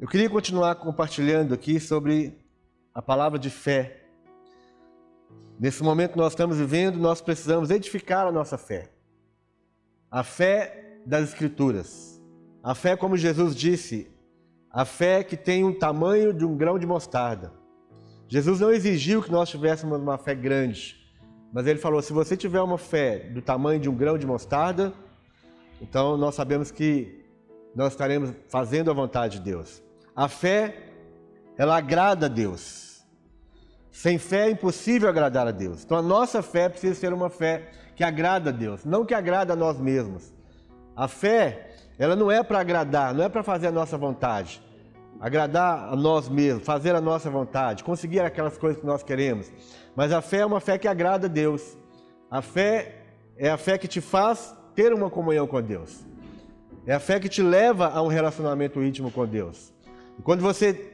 Eu queria continuar compartilhando aqui sobre a palavra de fé. Nesse momento que nós estamos vivendo, nós precisamos edificar a nossa fé. A fé das Escrituras. A fé, como Jesus disse, a fé que tem um tamanho de um grão de mostarda. Jesus não exigiu que nós tivéssemos uma fé grande, mas ele falou: se você tiver uma fé do tamanho de um grão de mostarda, então nós sabemos que nós estaremos fazendo a vontade de Deus. A fé, ela agrada a Deus. Sem fé é impossível agradar a Deus. Então a nossa fé precisa ser uma fé que agrada a Deus, não que agrada a nós mesmos. A fé, ela não é para agradar, não é para fazer a nossa vontade. Agradar a nós mesmos, fazer a nossa vontade, conseguir aquelas coisas que nós queremos. Mas a fé é uma fé que agrada a Deus. A fé é a fé que te faz ter uma comunhão com Deus. É a fé que te leva a um relacionamento íntimo com Deus. Quando você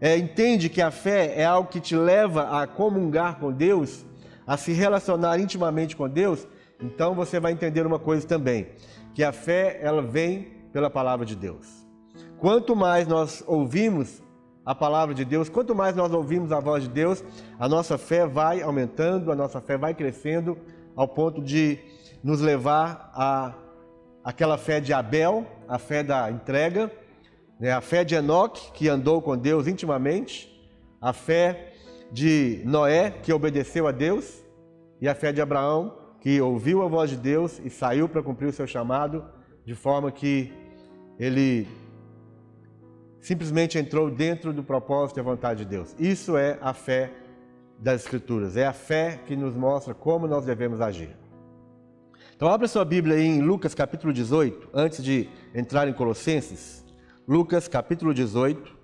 é, entende que a fé é algo que te leva a comungar com Deus, a se relacionar intimamente com Deus, então você vai entender uma coisa também, que a fé ela vem pela palavra de Deus. Quanto mais nós ouvimos a palavra de Deus, quanto mais nós ouvimos a voz de Deus, a nossa fé vai aumentando, a nossa fé vai crescendo ao ponto de nos levar a aquela fé de Abel, a fé da entrega? A fé de Enoque, que andou com Deus intimamente, a fé de Noé, que obedeceu a Deus, e a fé de Abraão, que ouviu a voz de Deus e saiu para cumprir o seu chamado, de forma que ele simplesmente entrou dentro do propósito e a vontade de Deus. Isso é a fé das Escrituras, é a fé que nos mostra como nós devemos agir. Então, abra sua Bíblia aí em Lucas capítulo 18, antes de entrar em Colossenses. Lucas capítulo 18.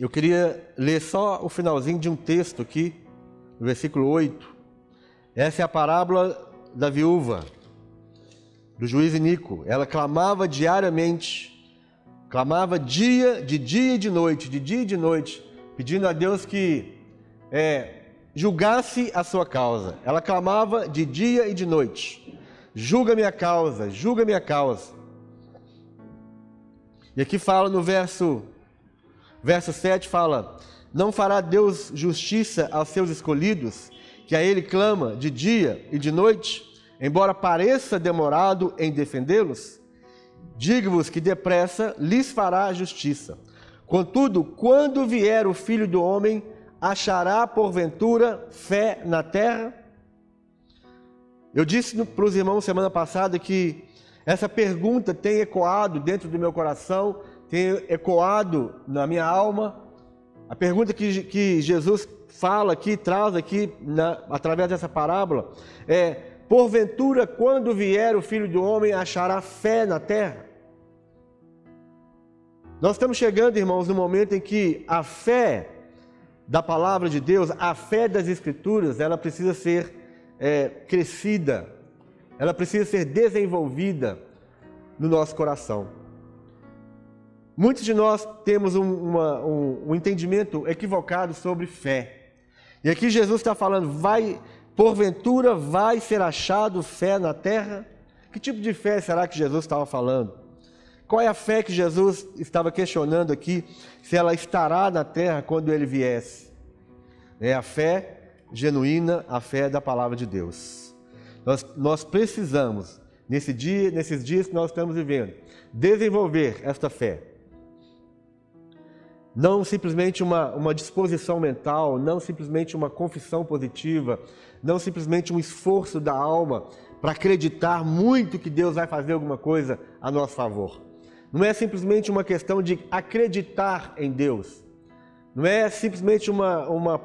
Eu queria ler só o finalzinho de um texto aqui, versículo 8. Essa é a parábola da viúva, do juiz Nico. Ela clamava diariamente, clamava dia, de dia e de noite, de dia e de noite, pedindo a Deus que é, julgasse a sua causa. Ela clamava de dia e de noite julga minha causa, julga minha causa. E aqui fala no verso, verso 7, fala, não fará Deus justiça aos seus escolhidos, que a ele clama de dia e de noite, embora pareça demorado em defendê-los? Digo-vos que depressa lhes fará justiça. Contudo, quando vier o Filho do Homem, achará porventura fé na terra? Eu disse para os irmãos semana passada que essa pergunta tem ecoado dentro do meu coração, tem ecoado na minha alma. A pergunta que, que Jesus fala aqui, traz aqui, na, através dessa parábola, é: porventura, quando vier o filho do homem, achará fé na terra? Nós estamos chegando, irmãos, no momento em que a fé da palavra de Deus, a fé das Escrituras, ela precisa ser é, crescida, ela precisa ser desenvolvida no nosso coração. Muitos de nós temos um, uma, um, um entendimento equivocado sobre fé. E aqui Jesus está falando, vai, porventura vai ser achado fé na terra? Que tipo de fé será que Jesus estava falando? Qual é a fé que Jesus estava questionando aqui, se ela estará na terra quando ele viesse? É a fé genuína a fé da palavra de Deus. Nós, nós precisamos, nesse dia, nesses dias que nós estamos vivendo, desenvolver esta fé. Não simplesmente uma, uma disposição mental, não simplesmente uma confissão positiva, não simplesmente um esforço da alma para acreditar muito que Deus vai fazer alguma coisa a nosso favor. Não é simplesmente uma questão de acreditar em Deus. Não é simplesmente uma, uma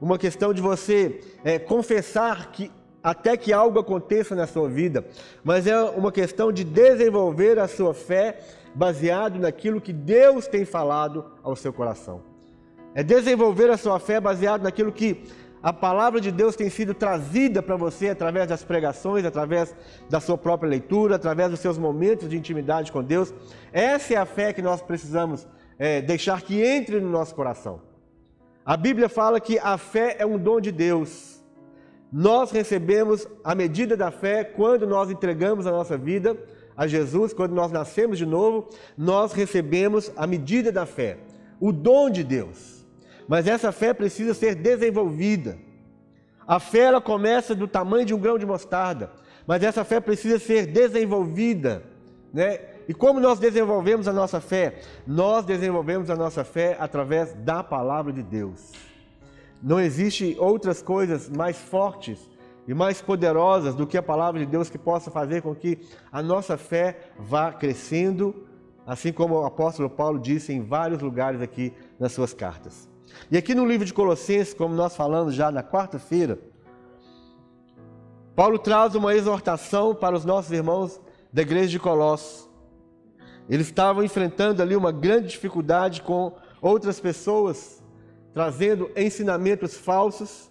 uma questão de você é, confessar que até que algo aconteça na sua vida, mas é uma questão de desenvolver a sua fé baseado naquilo que Deus tem falado ao seu coração. É desenvolver a sua fé baseado naquilo que a palavra de Deus tem sido trazida para você através das pregações, através da sua própria leitura, através dos seus momentos de intimidade com Deus. Essa é a fé que nós precisamos é, deixar que entre no nosso coração. A Bíblia fala que a fé é um dom de Deus. Nós recebemos a medida da fé quando nós entregamos a nossa vida a Jesus, quando nós nascemos de novo, nós recebemos a medida da fé, o dom de Deus. Mas essa fé precisa ser desenvolvida. A fé ela começa do tamanho de um grão de mostarda, mas essa fé precisa ser desenvolvida, né? E como nós desenvolvemos a nossa fé? Nós desenvolvemos a nossa fé através da palavra de Deus. Não existe outras coisas mais fortes e mais poderosas do que a palavra de Deus que possa fazer com que a nossa fé vá crescendo, assim como o apóstolo Paulo disse em vários lugares aqui nas suas cartas. E aqui no livro de Colossenses, como nós falamos já na quarta-feira, Paulo traz uma exortação para os nossos irmãos da igreja de Colossos. Eles estavam enfrentando ali uma grande dificuldade com outras pessoas, trazendo ensinamentos falsos,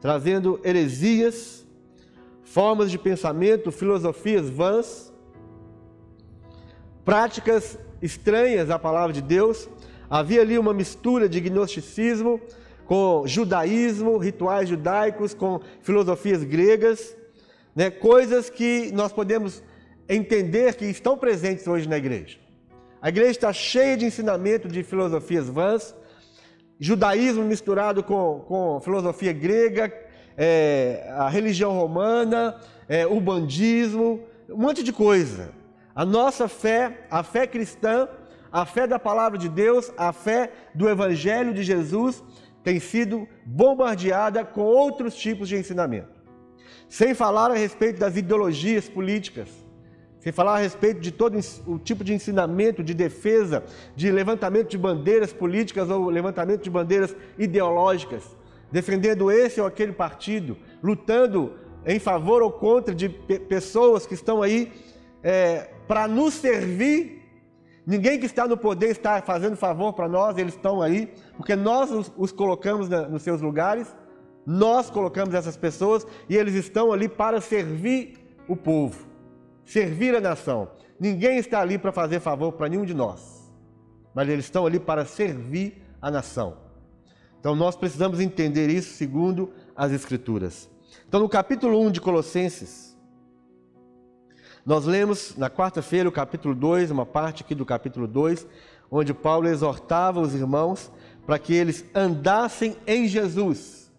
trazendo heresias, formas de pensamento, filosofias vãs, práticas estranhas à palavra de Deus, Havia ali uma mistura de gnosticismo com judaísmo, rituais judaicos, com filosofias gregas, né? coisas que nós podemos entender que estão presentes hoje na igreja. A igreja está cheia de ensinamento de filosofias vãs, judaísmo misturado com, com filosofia grega, é, a religião romana, é, o bandismo, um monte de coisa. A nossa fé, a fé cristã, a fé da palavra de Deus, a fé do Evangelho de Jesus tem sido bombardeada com outros tipos de ensinamento. Sem falar a respeito das ideologias políticas, sem falar a respeito de todo o tipo de ensinamento, de defesa, de levantamento de bandeiras políticas ou levantamento de bandeiras ideológicas, defendendo esse ou aquele partido, lutando em favor ou contra de pessoas que estão aí é, para nos servir. Ninguém que está no poder está fazendo favor para nós, eles estão aí, porque nós os, os colocamos na, nos seus lugares, nós colocamos essas pessoas e eles estão ali para servir o povo, servir a nação. Ninguém está ali para fazer favor para nenhum de nós, mas eles estão ali para servir a nação. Então nós precisamos entender isso segundo as Escrituras. Então, no capítulo 1 de Colossenses, nós lemos na quarta-feira o capítulo 2, uma parte aqui do capítulo 2, onde Paulo exortava os irmãos para que eles andassem em Jesus,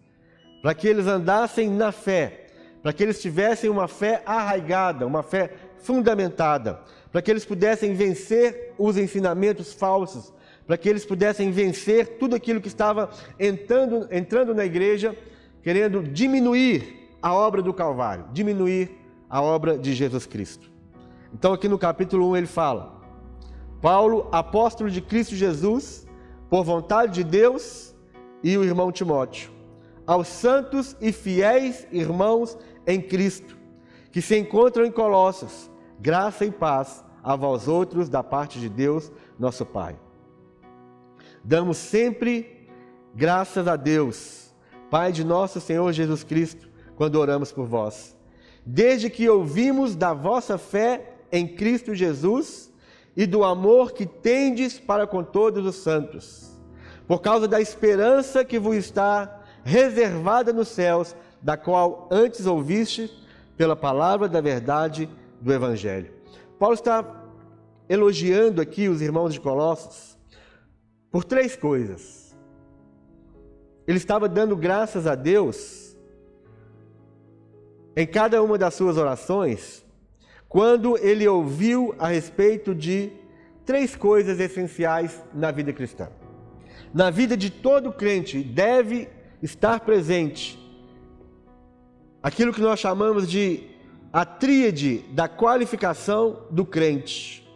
para que eles andassem na fé, para que eles tivessem uma fé arraigada, uma fé fundamentada, para que eles pudessem vencer os ensinamentos falsos, para que eles pudessem vencer tudo aquilo que estava entrando, entrando na igreja, querendo diminuir a obra do Calvário, diminuir a obra de Jesus Cristo. Então, aqui no capítulo 1 ele fala: Paulo, apóstolo de Cristo Jesus, por vontade de Deus, e o irmão Timóteo, aos santos e fiéis irmãos em Cristo, que se encontram em Colossos, graça e paz a vós outros da parte de Deus, nosso Pai. Damos sempre graças a Deus, Pai de nosso Senhor Jesus Cristo, quando oramos por vós desde que ouvimos da vossa fé em Cristo Jesus e do amor que tendes para com todos os santos, por causa da esperança que vos está reservada nos céus, da qual antes ouviste pela palavra da verdade do Evangelho. Paulo está elogiando aqui os irmãos de Colossos por três coisas. Ele estava dando graças a Deus em cada uma das suas orações, quando ele ouviu a respeito de três coisas essenciais na vida cristã. Na vida de todo crente deve estar presente aquilo que nós chamamos de a tríade da qualificação do crente.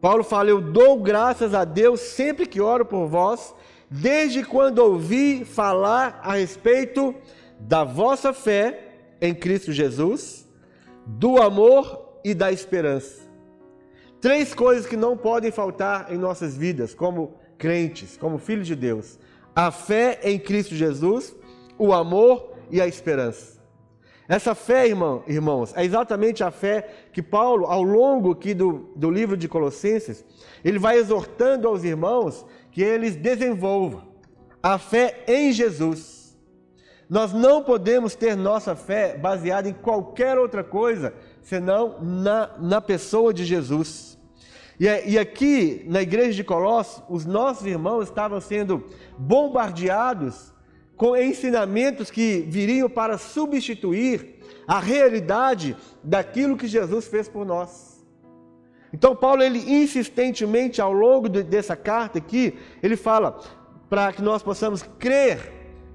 Paulo fala: Eu dou graças a Deus sempre que oro por vós, desde quando ouvi falar a respeito da vossa fé em Cristo Jesus, do amor e da esperança. Três coisas que não podem faltar em nossas vidas, como crentes, como filhos de Deus: a fé em Cristo Jesus, o amor e a esperança. Essa fé, irmão, irmãos, é exatamente a fé que Paulo, ao longo aqui do, do livro de Colossenses, ele vai exortando aos irmãos que eles desenvolvam a fé em Jesus. Nós não podemos ter nossa fé baseada em qualquer outra coisa senão na, na pessoa de Jesus. E, e aqui, na igreja de Colossos, os nossos irmãos estavam sendo bombardeados com ensinamentos que viriam para substituir a realidade daquilo que Jesus fez por nós. Então Paulo ele insistentemente ao longo dessa carta aqui, ele fala para que nós possamos crer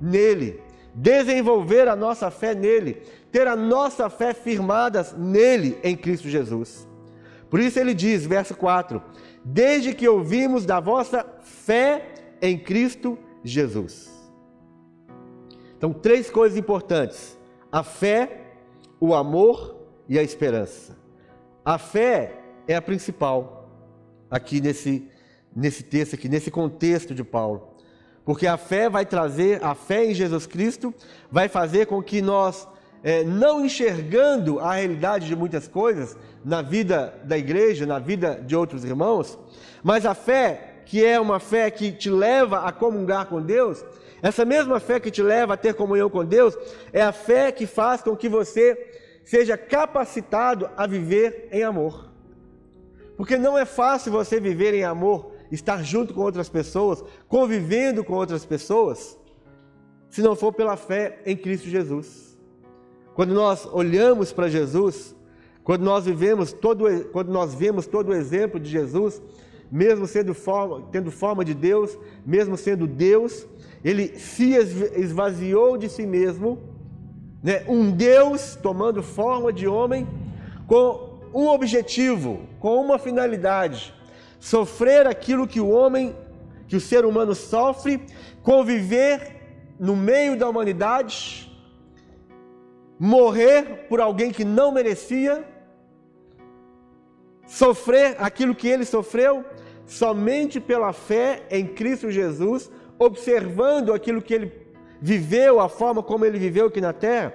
nele, desenvolver a nossa fé nele, ter a nossa fé firmada nele em Cristo Jesus. Por isso ele diz, verso 4: Desde que ouvimos da vossa fé em Cristo Jesus. Então, três coisas importantes: a fé, o amor e a esperança. A fé é a principal aqui nesse, nesse texto, aqui, nesse contexto de Paulo. Porque a fé vai trazer, a fé em Jesus Cristo vai fazer com que nós, é, não enxergando a realidade de muitas coisas na vida da igreja, na vida de outros irmãos, mas a fé, que é uma fé que te leva a comungar com Deus, essa mesma fé que te leva a ter comunhão com Deus, é a fé que faz com que você seja capacitado a viver em amor. Porque não é fácil você viver em amor estar junto com outras pessoas, convivendo com outras pessoas, se não for pela fé em Cristo Jesus. Quando nós olhamos para Jesus, quando nós vivemos todo, quando nós vemos todo o exemplo de Jesus, mesmo sendo forma, tendo forma de Deus, mesmo sendo Deus, ele se esvaziou de si mesmo, né? um Deus tomando forma de homem, com um objetivo, com uma finalidade, sofrer aquilo que o homem, que o ser humano sofre, conviver no meio da humanidade, morrer por alguém que não merecia, sofrer aquilo que ele sofreu, somente pela fé em Cristo Jesus, observando aquilo que ele viveu, a forma como ele viveu aqui na terra,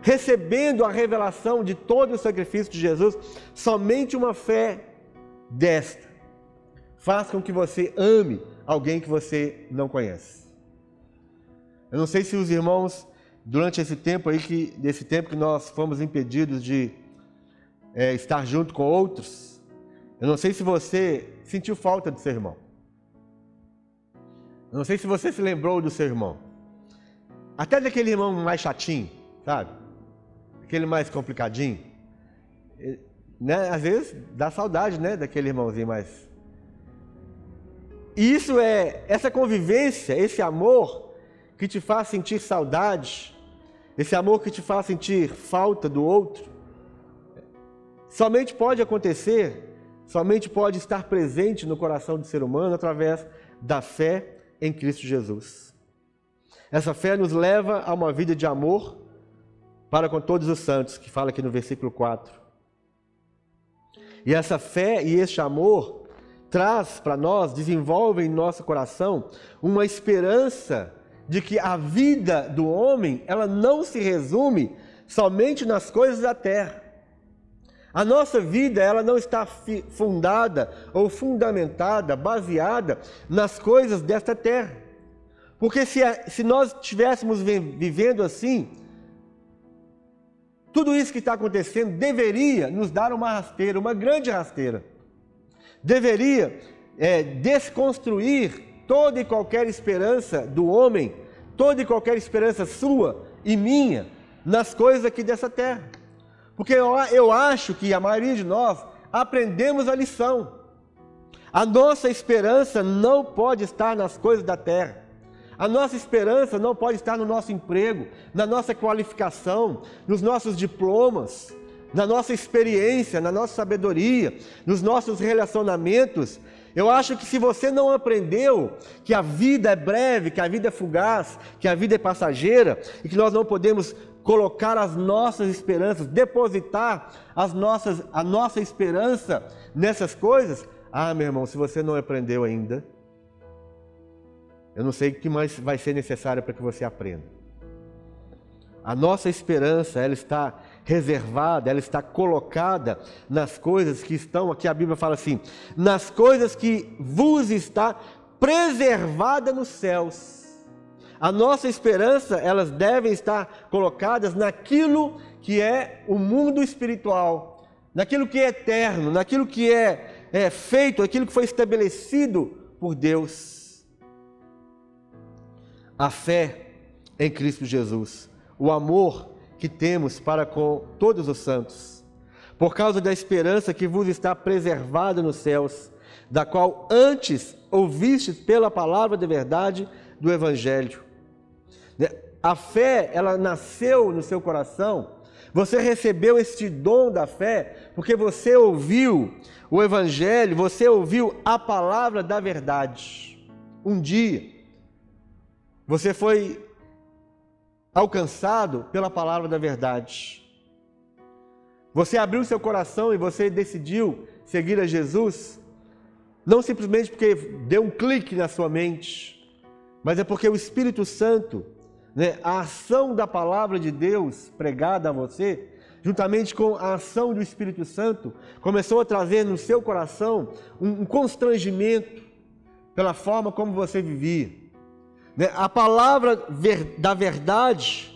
recebendo a revelação de todo o sacrifício de Jesus, somente uma fé desta faz com que você ame alguém que você não conhece. Eu não sei se os irmãos, durante esse tempo aí, que, desse tempo que nós fomos impedidos de é, estar junto com outros, eu não sei se você sentiu falta do seu irmão. Não sei se você se lembrou do seu irmão. Até daquele irmão mais chatinho, sabe? Aquele mais complicadinho. Né? Às vezes dá saudade, né? Daquele irmãozinho mais e isso é essa convivência, esse amor que te faz sentir saudade, esse amor que te faz sentir falta do outro, somente pode acontecer, somente pode estar presente no coração do ser humano através da fé em Cristo Jesus. Essa fé nos leva a uma vida de amor para com todos os santos, que fala aqui no versículo 4. E essa fé e este amor traz para nós, desenvolve em nosso coração uma esperança de que a vida do homem, ela não se resume somente nas coisas da terra. A nossa vida, ela não está fundada ou fundamentada, baseada nas coisas desta terra. Porque se, se nós estivéssemos vivendo assim, tudo isso que está acontecendo deveria nos dar uma rasteira, uma grande rasteira deveria é, desconstruir toda e qualquer esperança do homem, toda e qualquer esperança sua e minha nas coisas aqui dessa terra. Porque eu, eu acho que a maioria de nós aprendemos a lição. A nossa esperança não pode estar nas coisas da terra. A nossa esperança não pode estar no nosso emprego, na nossa qualificação, nos nossos diplomas, na nossa experiência, na nossa sabedoria, nos nossos relacionamentos. Eu acho que se você não aprendeu que a vida é breve, que a vida é fugaz, que a vida é passageira e que nós não podemos colocar as nossas esperanças, depositar as nossas, a nossa esperança nessas coisas, ah, meu irmão, se você não aprendeu ainda, eu não sei o que mais vai ser necessário para que você aprenda. A nossa esperança, ela está reservada, ela está colocada nas coisas que estão, aqui a Bíblia fala assim, nas coisas que vos está preservada nos céus. A nossa esperança, elas devem estar colocadas naquilo que é o mundo espiritual, naquilo que é eterno, naquilo que é, é feito, aquilo que foi estabelecido por Deus. A fé em Cristo Jesus, o amor que temos para com todos os santos, por causa da esperança que vos está preservada nos céus, da qual antes ouvistes pela palavra de verdade do Evangelho. A fé, ela nasceu no seu coração, você recebeu este dom da fé porque você ouviu o Evangelho, você ouviu a palavra da verdade. Um dia, você foi alcançado pela palavra da verdade. Você abriu seu coração e você decidiu seguir a Jesus, não simplesmente porque deu um clique na sua mente, mas é porque o Espírito Santo, né, a ação da palavra de Deus pregada a você, juntamente com a ação do Espírito Santo, começou a trazer no seu coração um, constrangimento pela forma como você vivia. Né? A palavra da verdade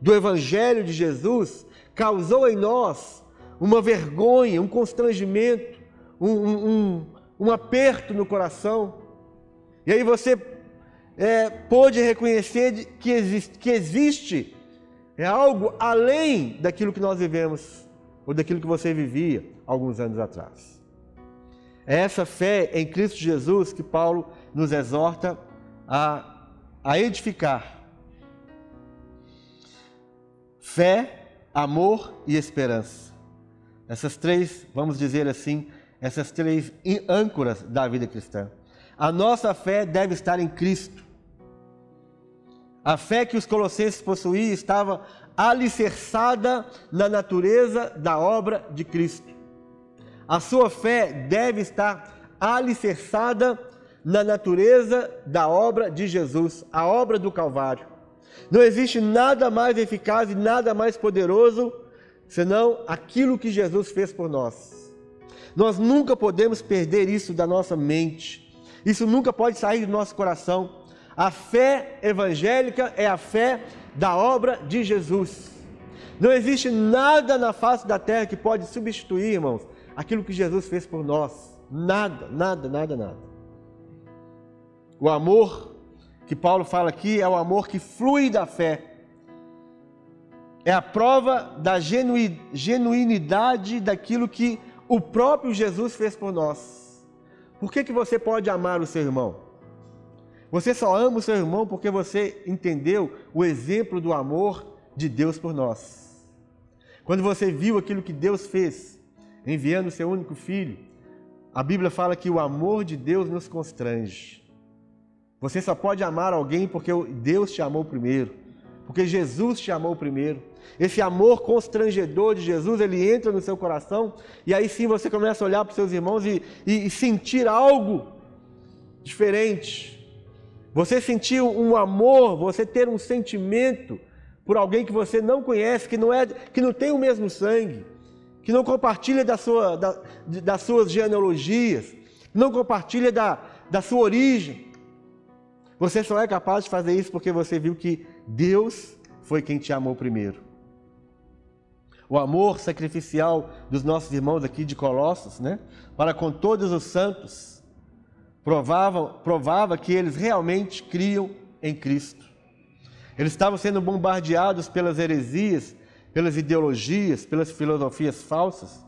do Evangelho de Jesus causou em nós uma vergonha, um constrangimento, um, um, um aperto no coração. E aí você é, pôde reconhecer que existe, que existe é algo além daquilo que nós vivemos, ou daquilo que você vivia alguns anos atrás. É essa fé em Cristo Jesus que Paulo nos exorta a a edificar. Fé, amor e esperança. Essas três, vamos dizer assim, essas três âncoras da vida cristã. A nossa fé deve estar em Cristo. A fé que os colossenses possuíam estava alicerçada na natureza da obra de Cristo. A sua fé deve estar alicerçada na natureza da obra de Jesus, a obra do Calvário. Não existe nada mais eficaz e nada mais poderoso senão aquilo que Jesus fez por nós. Nós nunca podemos perder isso da nossa mente. Isso nunca pode sair do nosso coração. A fé evangélica é a fé da obra de Jesus. Não existe nada na face da terra que pode substituir, irmãos, aquilo que Jesus fez por nós. Nada, nada, nada, nada. O amor que Paulo fala aqui é o amor que flui da fé. É a prova da genuinidade daquilo que o próprio Jesus fez por nós. Por que, que você pode amar o seu irmão? Você só ama o seu irmão porque você entendeu o exemplo do amor de Deus por nós. Quando você viu aquilo que Deus fez, enviando o seu único filho, a Bíblia fala que o amor de Deus nos constrange. Você só pode amar alguém porque Deus te amou primeiro, porque Jesus te amou primeiro. Esse amor constrangedor de Jesus, ele entra no seu coração e aí sim você começa a olhar para os seus irmãos e, e, e sentir algo diferente. Você sentir um amor, você ter um sentimento por alguém que você não conhece, que não, é, que não tem o mesmo sangue, que não compartilha da sua, da, das suas genealogias, não compartilha da, da sua origem. Você só é capaz de fazer isso porque você viu que Deus foi quem te amou primeiro. O amor sacrificial dos nossos irmãos aqui de Colossos, né? Para com todos os santos, provava, provava que eles realmente criam em Cristo. Eles estavam sendo bombardeados pelas heresias, pelas ideologias, pelas filosofias falsas,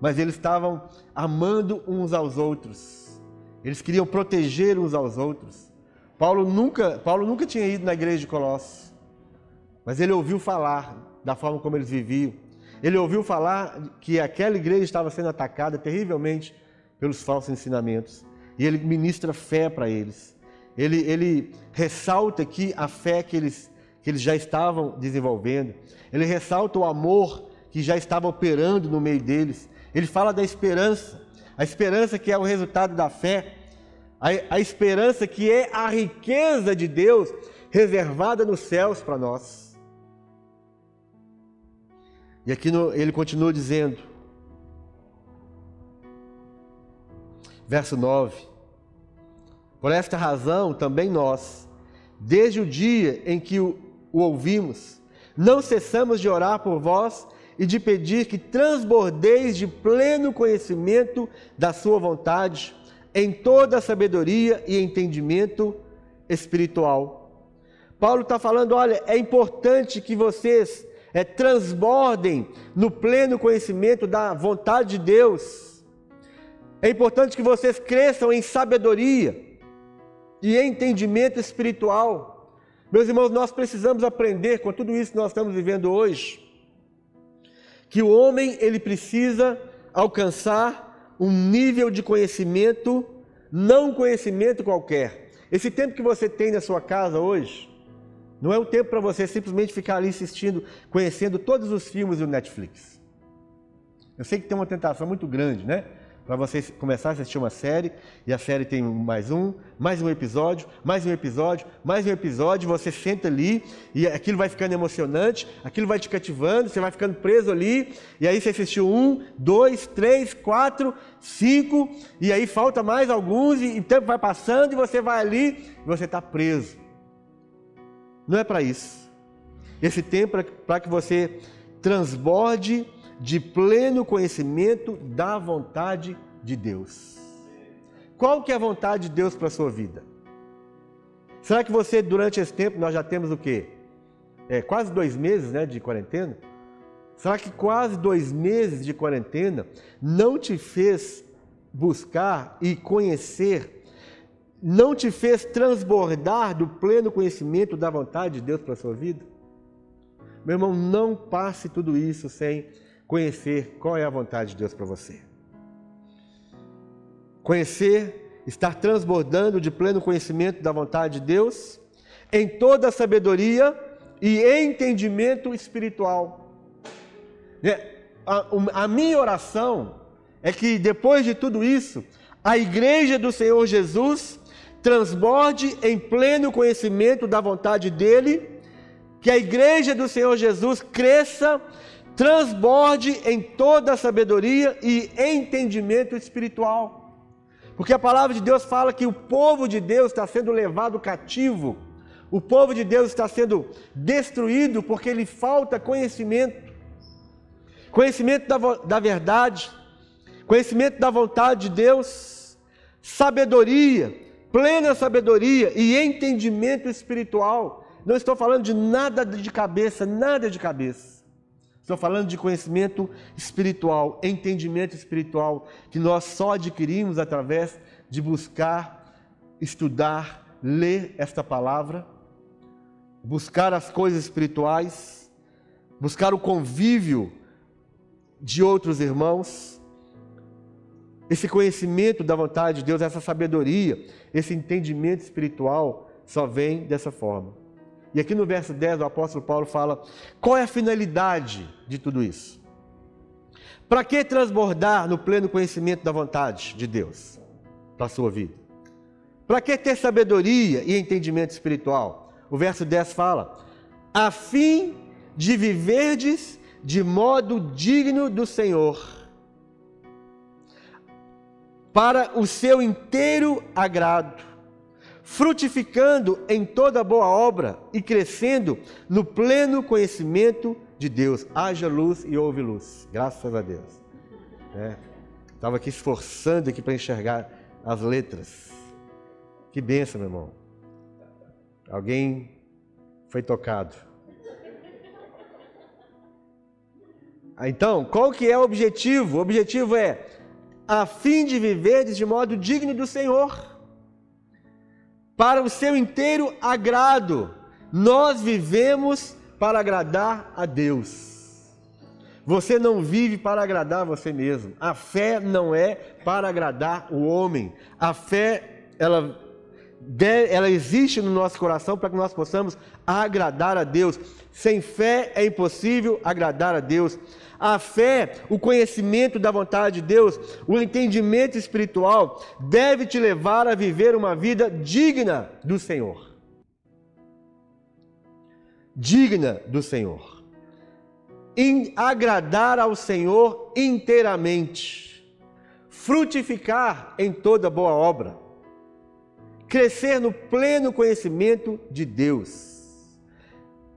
mas eles estavam amando uns aos outros. Eles queriam proteger uns aos outros. Paulo nunca, Paulo nunca tinha ido na igreja de Colossos, mas ele ouviu falar da forma como eles viviam. Ele ouviu falar que aquela igreja estava sendo atacada terrivelmente pelos falsos ensinamentos. E ele ministra fé para eles. Ele, ele ressalta aqui a fé que eles, que eles já estavam desenvolvendo. Ele ressalta o amor que já estava operando no meio deles. Ele fala da esperança. A esperança que é o resultado da fé a, a esperança que é a riqueza de Deus reservada nos céus para nós. E aqui no, ele continua dizendo, verso 9: Por esta razão também nós, desde o dia em que o, o ouvimos, não cessamos de orar por vós e de pedir que transbordeis de pleno conhecimento da Sua vontade, em toda sabedoria e entendimento espiritual. Paulo está falando: olha, é importante que vocês é, transbordem no pleno conhecimento da vontade de Deus. É importante que vocês cresçam em sabedoria e entendimento espiritual. Meus irmãos, nós precisamos aprender com tudo isso que nós estamos vivendo hoje, que o homem ele precisa alcançar um nível de conhecimento, não conhecimento qualquer. Esse tempo que você tem na sua casa hoje, não é o tempo para você simplesmente ficar ali assistindo, conhecendo todos os filmes do Netflix. Eu sei que tem uma tentação muito grande, né? Para você começar a assistir uma série e a série tem mais um, mais um episódio, mais um episódio, mais um episódio, você senta ali e aquilo vai ficando emocionante, aquilo vai te cativando, você vai ficando preso ali, e aí você assistiu um, dois, três, quatro, cinco, e aí falta mais alguns, e o tempo vai passando e você vai ali e você está preso. Não é para isso. Esse tempo é para que você transborde de pleno conhecimento da vontade de Deus. Qual que é a vontade de Deus para a sua vida? Será que você, durante esse tempo, nós já temos o quê? É, quase dois meses né, de quarentena? Será que quase dois meses de quarentena não te fez buscar e conhecer, não te fez transbordar do pleno conhecimento da vontade de Deus para a sua vida? Meu irmão, não passe tudo isso sem conhecer qual é a vontade de Deus para você. Conhecer, estar transbordando de pleno conhecimento da vontade de Deus, em toda a sabedoria e entendimento espiritual. É, a, a minha oração é que depois de tudo isso, a igreja do Senhor Jesus transborde em pleno conhecimento da vontade dele, que a igreja do Senhor Jesus cresça transborde em toda sabedoria e entendimento espiritual. Porque a palavra de Deus fala que o povo de Deus está sendo levado cativo, o povo de Deus está sendo destruído porque lhe falta conhecimento conhecimento da, da verdade, conhecimento da vontade de Deus, sabedoria, plena sabedoria e entendimento espiritual. Não estou falando de nada de cabeça, nada de cabeça. Estou falando de conhecimento espiritual, entendimento espiritual, que nós só adquirimos através de buscar, estudar, ler esta palavra, buscar as coisas espirituais, buscar o convívio de outros irmãos. Esse conhecimento da vontade de Deus, essa sabedoria, esse entendimento espiritual só vem dessa forma. E aqui no verso 10, o apóstolo Paulo fala: qual é a finalidade de tudo isso? Para que transbordar no pleno conhecimento da vontade de Deus para a sua vida? Para que ter sabedoria e entendimento espiritual? O verso 10 fala: a fim de viverdes de modo digno do Senhor, para o seu inteiro agrado frutificando em toda boa obra e crescendo no pleno conhecimento de Deus. Haja luz e houve luz. Graças a Deus. Estava é. aqui esforçando aqui para enxergar as letras. Que benção, meu irmão. Alguém foi tocado. Então, qual que é o objetivo? O objetivo é a fim de viver de modo digno do Senhor para o seu inteiro agrado. Nós vivemos para agradar a Deus. Você não vive para agradar você mesmo. A fé não é para agradar o homem. A fé, ela, ela existe no nosso coração para que nós possamos agradar a Deus. Sem fé é impossível agradar a Deus. A fé, o conhecimento da vontade de Deus, o entendimento espiritual deve te levar a viver uma vida digna do Senhor. Digna do Senhor. Em agradar ao Senhor inteiramente. Frutificar em toda boa obra. Crescer no pleno conhecimento de Deus.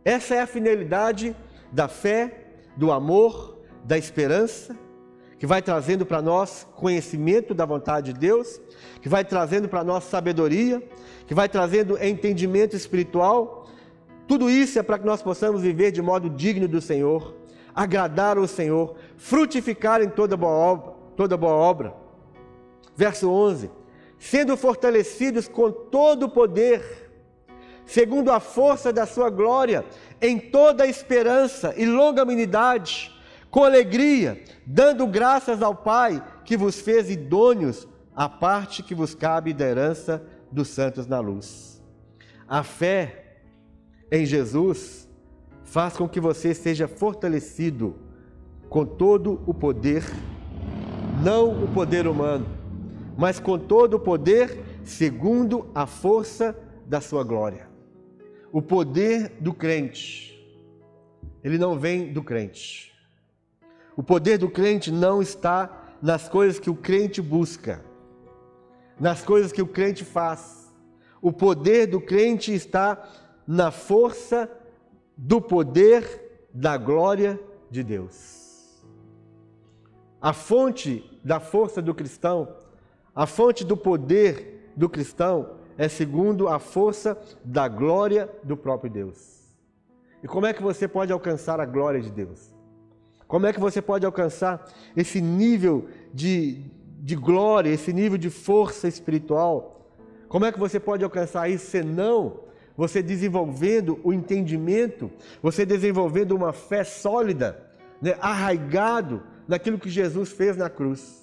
Essa é a finalidade da fé do amor, da esperança, que vai trazendo para nós conhecimento da vontade de Deus, que vai trazendo para nós sabedoria, que vai trazendo entendimento espiritual. Tudo isso é para que nós possamos viver de modo digno do Senhor, agradar o Senhor, frutificar em toda boa obra. Toda boa obra. Verso 11: sendo fortalecidos com todo o poder, segundo a força da sua glória, em toda esperança e longanimidade, com alegria, dando graças ao Pai que vos fez idôneos à parte que vos cabe da herança dos santos na luz. A fé em Jesus faz com que você seja fortalecido com todo o poder, não o poder humano, mas com todo o poder segundo a força da sua glória. O poder do crente, ele não vem do crente. O poder do crente não está nas coisas que o crente busca, nas coisas que o crente faz. O poder do crente está na força do poder da glória de Deus. A fonte da força do cristão, a fonte do poder do cristão é segundo a força da glória do próprio Deus. E como é que você pode alcançar a glória de Deus? Como é que você pode alcançar esse nível de, de glória, esse nível de força espiritual? Como é que você pode alcançar isso senão você desenvolvendo o entendimento, você desenvolvendo uma fé sólida, né, arraigado naquilo que Jesus fez na cruz?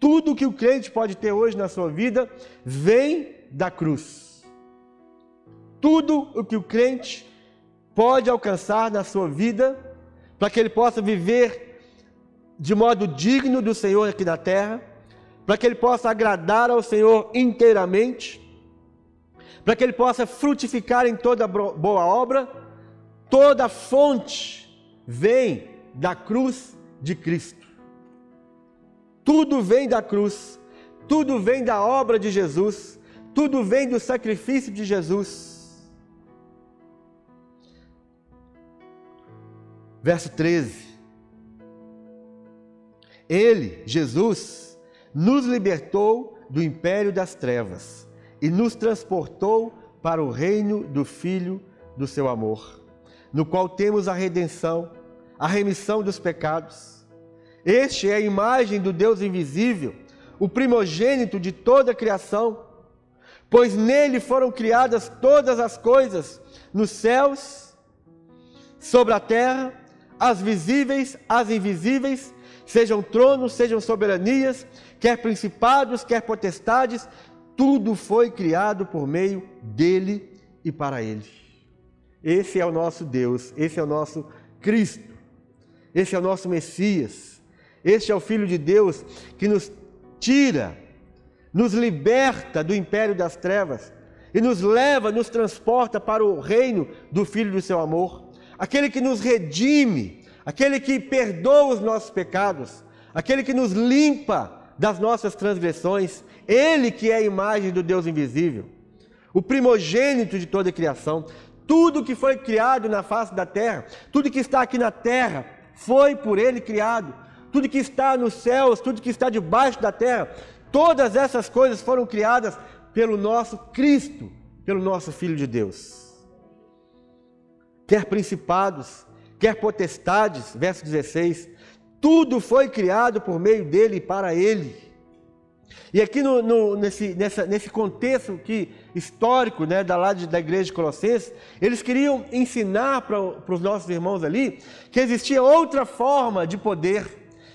Tudo que o crente pode ter hoje na sua vida vem da cruz. Tudo o que o crente pode alcançar na sua vida, para que ele possa viver de modo digno do Senhor aqui na terra, para que ele possa agradar ao Senhor inteiramente, para que ele possa frutificar em toda boa obra, toda fonte vem da cruz de Cristo. Tudo vem da cruz, tudo vem da obra de Jesus tudo vem do sacrifício de Jesus. Verso 13. Ele, Jesus, nos libertou do império das trevas e nos transportou para o reino do Filho do seu amor, no qual temos a redenção, a remissão dos pecados. Este é a imagem do Deus invisível, o primogênito de toda a criação pois nele foram criadas todas as coisas, nos céus, sobre a terra, as visíveis, as invisíveis, sejam tronos, sejam soberanias, quer principados, quer potestades, tudo foi criado por meio dele e para ele. Esse é o nosso Deus, esse é o nosso Cristo, esse é o nosso Messias, este é o Filho de Deus que nos tira nos liberta do império das trevas e nos leva, nos transporta para o reino do Filho do seu amor, aquele que nos redime, aquele que perdoa os nossos pecados, aquele que nos limpa das nossas transgressões, ele que é a imagem do Deus invisível, o primogênito de toda a criação, tudo que foi criado na face da terra, tudo que está aqui na terra, foi por ele criado. Tudo que está nos céus, tudo que está debaixo da terra, Todas essas coisas foram criadas pelo nosso Cristo, pelo nosso Filho de Deus. Quer principados, quer potestades, verso 16, tudo foi criado por meio dele e para ele. E aqui no, no, nesse, nessa, nesse contexto que, histórico né, da, lá de, da igreja de Colossenses, eles queriam ensinar para os nossos irmãos ali que existia outra forma de poder,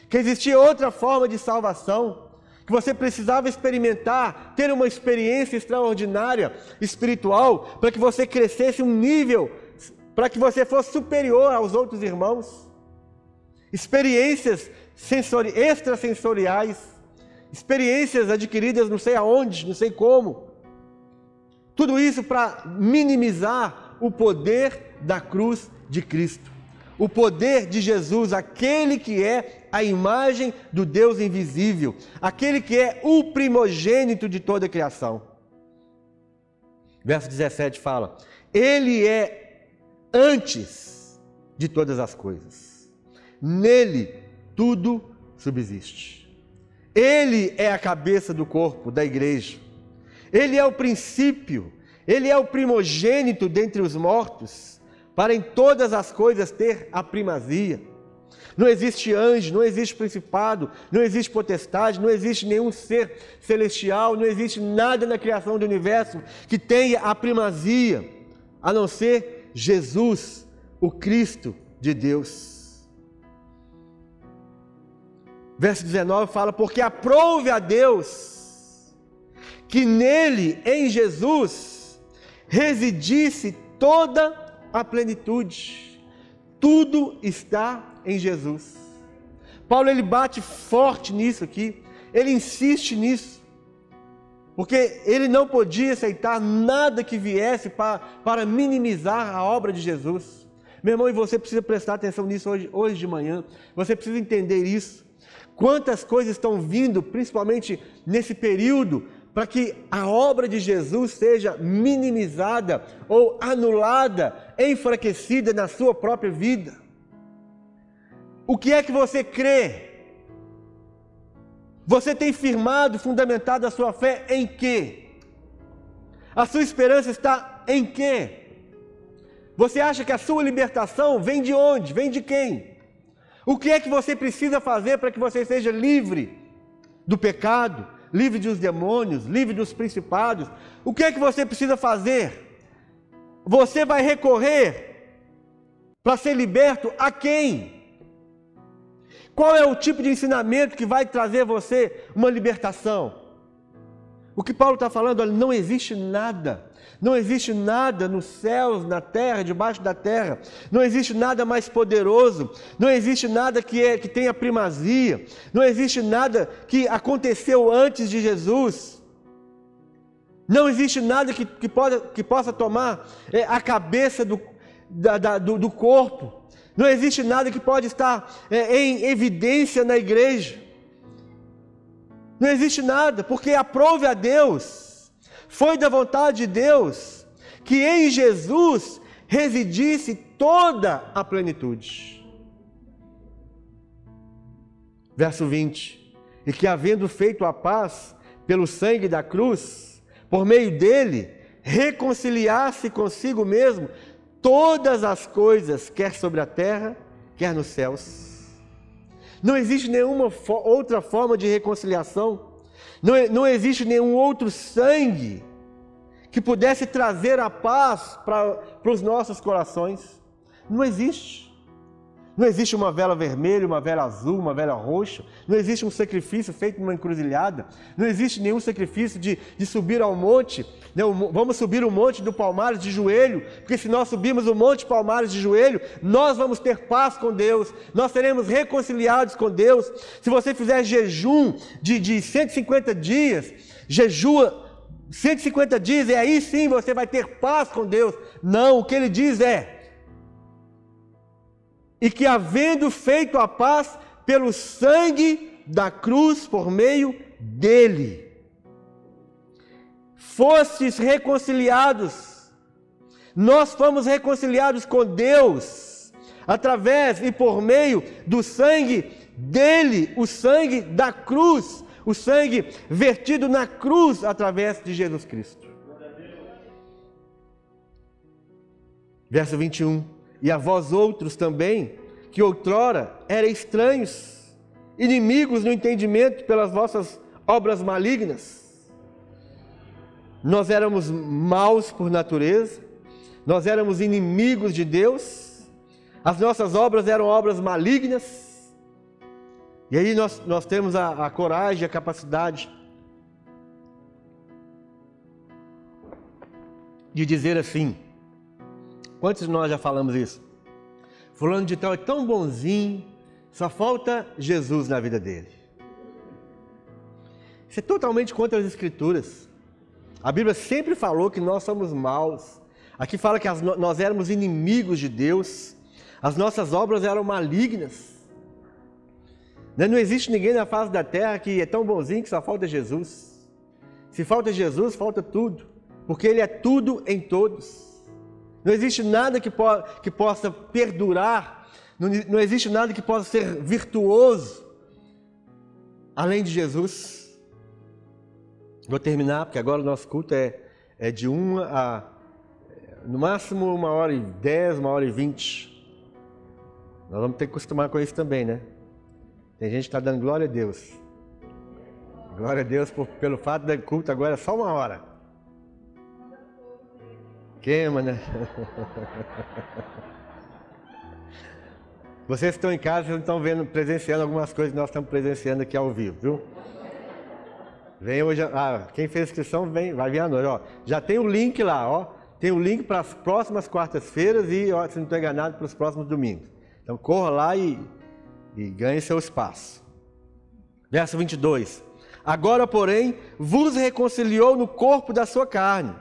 que existia outra forma de salvação, que você precisava experimentar, ter uma experiência extraordinária espiritual, para que você crescesse um nível, para que você fosse superior aos outros irmãos. Experiências sensori extrasensoriais, experiências adquiridas não sei aonde, não sei como. Tudo isso para minimizar o poder da cruz de Cristo o poder de Jesus, aquele que é a imagem do Deus invisível, aquele que é o primogênito de toda a criação. Verso 17 fala: Ele é antes de todas as coisas. Nele tudo subsiste. Ele é a cabeça do corpo, da igreja. Ele é o princípio, ele é o primogênito dentre os mortos, para em todas as coisas ter a primazia. Não existe anjo, não existe principado, não existe potestade, não existe nenhum ser celestial, não existe nada na criação do universo que tenha a primazia, a não ser Jesus, o Cristo de Deus. Verso 19 fala: Porque aprove a Deus que nele, em Jesus, residisse toda a plenitude. Tudo está em Jesus. Paulo ele bate forte nisso aqui, ele insiste nisso, porque ele não podia aceitar nada que viesse para, para minimizar a obra de Jesus. Meu irmão, e você precisa prestar atenção nisso hoje, hoje de manhã, você precisa entender isso. Quantas coisas estão vindo, principalmente nesse período, para que a obra de Jesus seja minimizada ou anulada, enfraquecida na sua própria vida. O que é que você crê? Você tem firmado, fundamentado a sua fé em quê? A sua esperança está em quê? Você acha que a sua libertação vem de onde? Vem de quem? O que é que você precisa fazer para que você seja livre do pecado, livre dos demônios, livre dos principados? O que é que você precisa fazer? Você vai recorrer para ser liberto a quem? Qual é o tipo de ensinamento que vai trazer você uma libertação? O que Paulo está falando, olha, não existe nada, não existe nada nos céus, na terra, debaixo da terra, não existe nada mais poderoso, não existe nada que, é, que tenha primazia, não existe nada que aconteceu antes de Jesus, não existe nada que, que, pode, que possa tomar é, a cabeça do, da, da, do, do corpo. Não existe nada que pode estar é, em evidência na igreja. Não existe nada, porque aprove a Deus, foi da vontade de Deus, que em Jesus residisse toda a plenitude. Verso 20: E que, havendo feito a paz pelo sangue da cruz, por meio dele, reconciliasse consigo mesmo todas as coisas, quer sobre a terra, quer nos céus. Não existe nenhuma fo outra forma de reconciliação, não, não existe nenhum outro sangue que pudesse trazer a paz para os nossos corações. Não existe. Não existe uma vela vermelha, uma vela azul, uma vela roxa. Não existe um sacrifício feito numa encruzilhada. Não existe nenhum sacrifício de, de subir ao monte. Não, vamos subir o monte do Palmares de joelho, porque se nós subirmos o monte Palmares de joelho, nós vamos ter paz com Deus, nós seremos reconciliados com Deus. Se você fizer jejum de, de 150 dias, jejua 150 dias, e aí sim você vai ter paz com Deus. Não, o que ele diz é: e que, havendo feito a paz pelo sangue da cruz por meio dele, fostes reconciliados. Nós fomos reconciliados com Deus através e por meio do sangue dele, o sangue da cruz, o sangue vertido na cruz através de Jesus Cristo. Verso 21 e a vós outros também, que outrora eram estranhos, inimigos no entendimento pelas vossas obras malignas. Nós éramos maus por natureza, nós éramos inimigos de Deus, as nossas obras eram obras malignas. E aí nós, nós temos a, a coragem, a capacidade de dizer assim: Quantos de nós já falamos isso? Fulano de tal é tão bonzinho, só falta Jesus na vida dele. Isso é totalmente contra as Escrituras. A Bíblia sempre falou que nós somos maus. Aqui fala que nós éramos inimigos de Deus, as nossas obras eram malignas. Né, não existe ninguém na face da terra que é tão bonzinho que só falta Jesus. Se falta Jesus, falta tudo, porque Ele é tudo em todos. Não existe nada que, po que possa perdurar Não, não existe nada que possa ser virtuoso além de Jesus. Vou terminar, porque agora o nosso culto é, é de uma a, no máximo, uma hora e dez, uma hora e vinte. Nós vamos ter que acostumar com isso também, né? Tem gente que está dando glória a Deus. Glória a Deus por, pelo fato do culto agora é só uma hora. Queima, né? Vocês estão em casa, vocês estão vendo, presenciando algumas coisas que nós estamos presenciando aqui ao vivo, viu? Vem hoje, ah, quem fez inscrição vem, vai vir à noite, ó. Já tem o link lá, ó. Tem o link para as próximas quartas-feiras e, ó, se não estou enganado, para os próximos domingos. Então corra lá e, e ganhe seu espaço. Verso 22. Agora, porém, vos reconciliou no corpo da sua carne,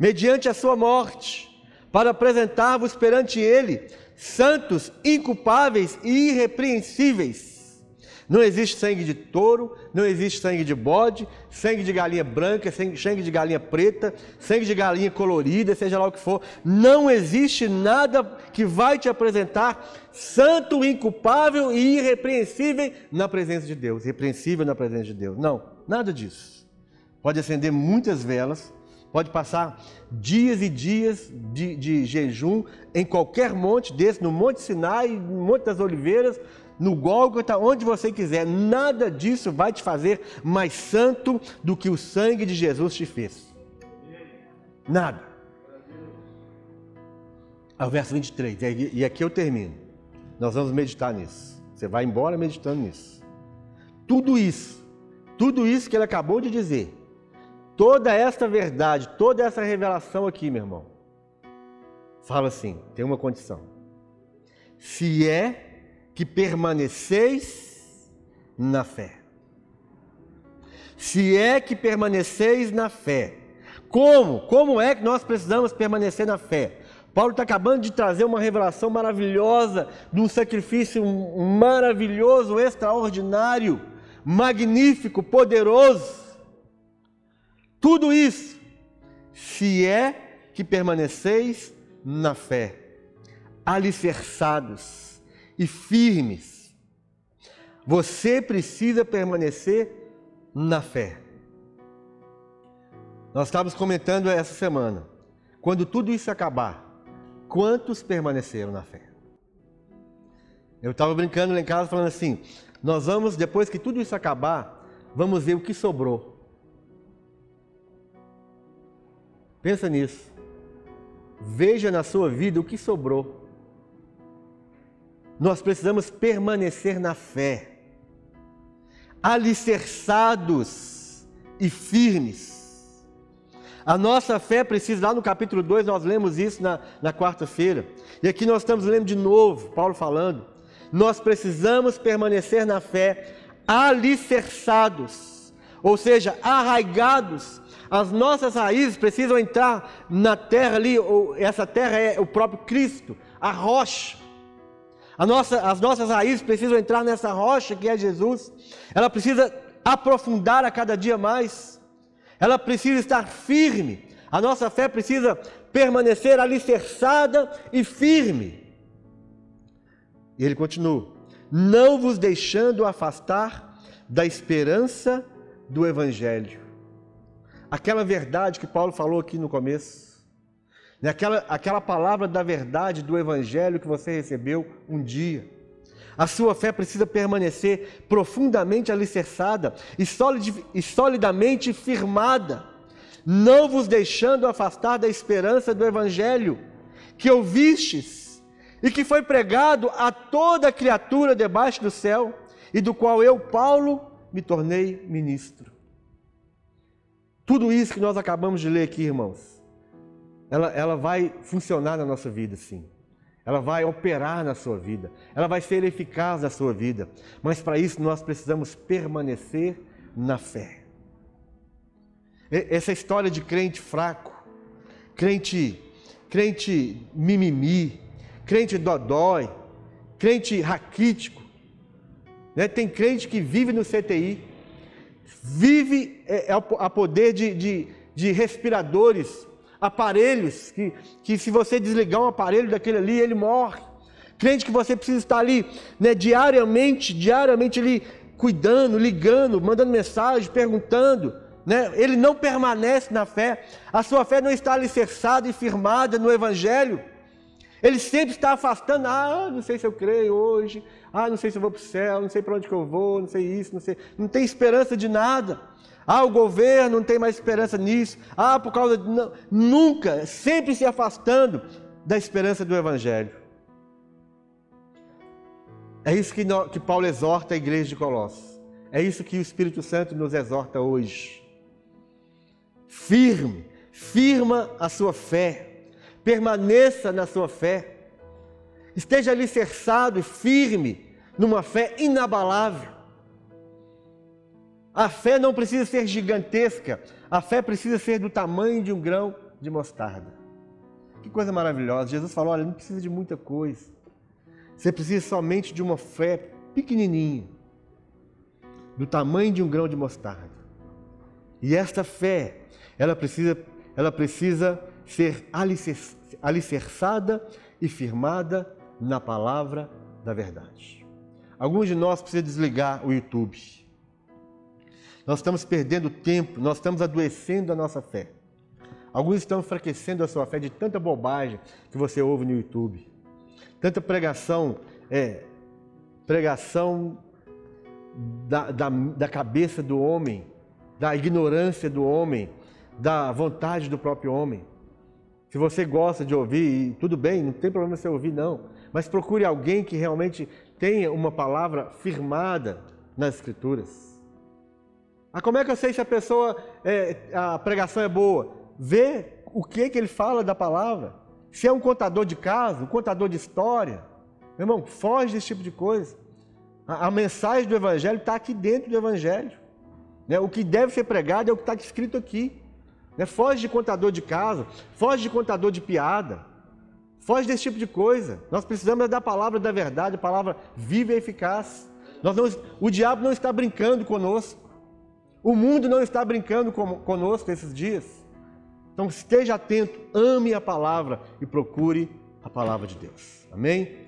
mediante a sua morte, para apresentar-vos perante ele santos, inculpáveis e irrepreensíveis. Não existe sangue de touro, não existe sangue de bode, sangue de galinha branca, sangue de galinha preta, sangue de galinha colorida, seja lá o que for. Não existe nada que vai te apresentar santo, inculpável e irrepreensível na presença de Deus. Irrepreensível na presença de Deus. Não, nada disso. Pode acender muitas velas, Pode passar dias e dias de, de, jejum em qualquer monte desse, no Monte Sinai, no Monte das Oliveiras, no Gólgota, onde você quiser. Nada disso vai te fazer mais santo do que o sangue de Jesus te fez. Nada. Ao verso 23, e aqui eu termino. Nós vamos meditar nisso. Você vai embora meditando nisso. Tudo isso, tudo isso que ele acabou de dizer, Toda esta verdade, toda essa revelação aqui, meu irmão, fala assim: tem uma condição. Se é que permaneceis na fé. Se é que permaneceis na fé. Como? Como é que nós precisamos permanecer na fé? Paulo está acabando de trazer uma revelação maravilhosa de um sacrifício maravilhoso, extraordinário, magnífico, poderoso tudo isso, se é que permaneceis na fé, alicerçados e firmes. Você precisa permanecer na fé. Nós estávamos comentando essa semana. Quando tudo isso acabar, quantos permaneceram na fé? Eu estava brincando lá em casa falando assim: nós vamos, depois que tudo isso acabar, vamos ver o que sobrou. Pensa nisso. Veja na sua vida o que sobrou. Nós precisamos permanecer na fé, alicerçados e firmes. A nossa fé precisa, lá no capítulo 2, nós lemos isso na, na quarta-feira. E aqui nós estamos lendo de novo, Paulo falando. Nós precisamos permanecer na fé, alicerçados, ou seja, arraigados as nossas raízes precisam entrar na terra ali, essa terra é o próprio Cristo, a rocha. A nossa, as nossas raízes precisam entrar nessa rocha que é Jesus. Ela precisa aprofundar a cada dia mais. Ela precisa estar firme. A nossa fé precisa permanecer alicerçada e firme. E ele continua: não vos deixando afastar da esperança do Evangelho aquela verdade que Paulo falou aqui no começo, né? aquela, aquela palavra da verdade do Evangelho que você recebeu um dia. A sua fé precisa permanecer profundamente alicerçada e, solid, e solidamente firmada, não vos deixando afastar da esperança do Evangelho que ouvistes e que foi pregado a toda criatura debaixo do céu e do qual eu, Paulo, me tornei ministro. Tudo isso que nós acabamos de ler aqui, irmãos, ela, ela vai funcionar na nossa vida, sim. Ela vai operar na sua vida. Ela vai ser eficaz na sua vida. Mas para isso nós precisamos permanecer na fé. Essa história de crente fraco, crente, crente mimimi, crente dodói, crente raquítico. Né? Tem crente que vive no CTI, vive é, é a poder de, de, de respiradores, aparelhos, que, que se você desligar um aparelho daquele ali, ele morre. Crente que você precisa estar ali, né, diariamente, diariamente ali cuidando, ligando, mandando mensagem, perguntando, né? Ele não permanece na fé. A sua fé não está alicerçada e firmada no evangelho. Ele sempre está afastando, ah, não sei se eu creio hoje, ah, não sei se eu vou para o céu, não sei para onde que eu vou, não sei isso, não sei. Não tem esperança de nada. Ah, o governo não tem mais esperança nisso. Ah, por causa de. Não, nunca, sempre se afastando da esperança do Evangelho. É isso que, que Paulo exorta a igreja de Colossos. É isso que o Espírito Santo nos exorta hoje. Firme, firma a sua fé, permaneça na sua fé, esteja alicerçado e firme numa fé inabalável. A fé não precisa ser gigantesca, a fé precisa ser do tamanho de um grão de mostarda. Que coisa maravilhosa. Jesus falou: olha, não precisa de muita coisa. Você precisa somente de uma fé pequenininha, do tamanho de um grão de mostarda. E esta fé, ela precisa, ela precisa ser alicerçada e firmada na palavra da verdade. Alguns de nós precisam desligar o YouTube nós estamos perdendo tempo, nós estamos adoecendo a nossa fé. Alguns estão enfraquecendo a sua fé de tanta bobagem que você ouve no YouTube. Tanta pregação, é, pregação da, da, da cabeça do homem, da ignorância do homem, da vontade do próprio homem. Se você gosta de ouvir, tudo bem, não tem problema você ouvir, não. Mas procure alguém que realmente tenha uma palavra firmada nas Escrituras. Ah, como é que eu sei se a pessoa, é, a pregação é boa? Vê o que, que ele fala da palavra. Se é um contador de caso, um contador de história. Meu irmão, foge desse tipo de coisa. A, a mensagem do Evangelho está aqui dentro do Evangelho. Né? O que deve ser pregado é o que está escrito aqui. Né? Foge de contador de caso, foge de contador de piada. Foge desse tipo de coisa. Nós precisamos da palavra da verdade, a palavra viva e eficaz. Nós não, o diabo não está brincando conosco. O mundo não está brincando conosco esses dias. Então esteja atento, ame a palavra e procure a palavra de Deus. Amém?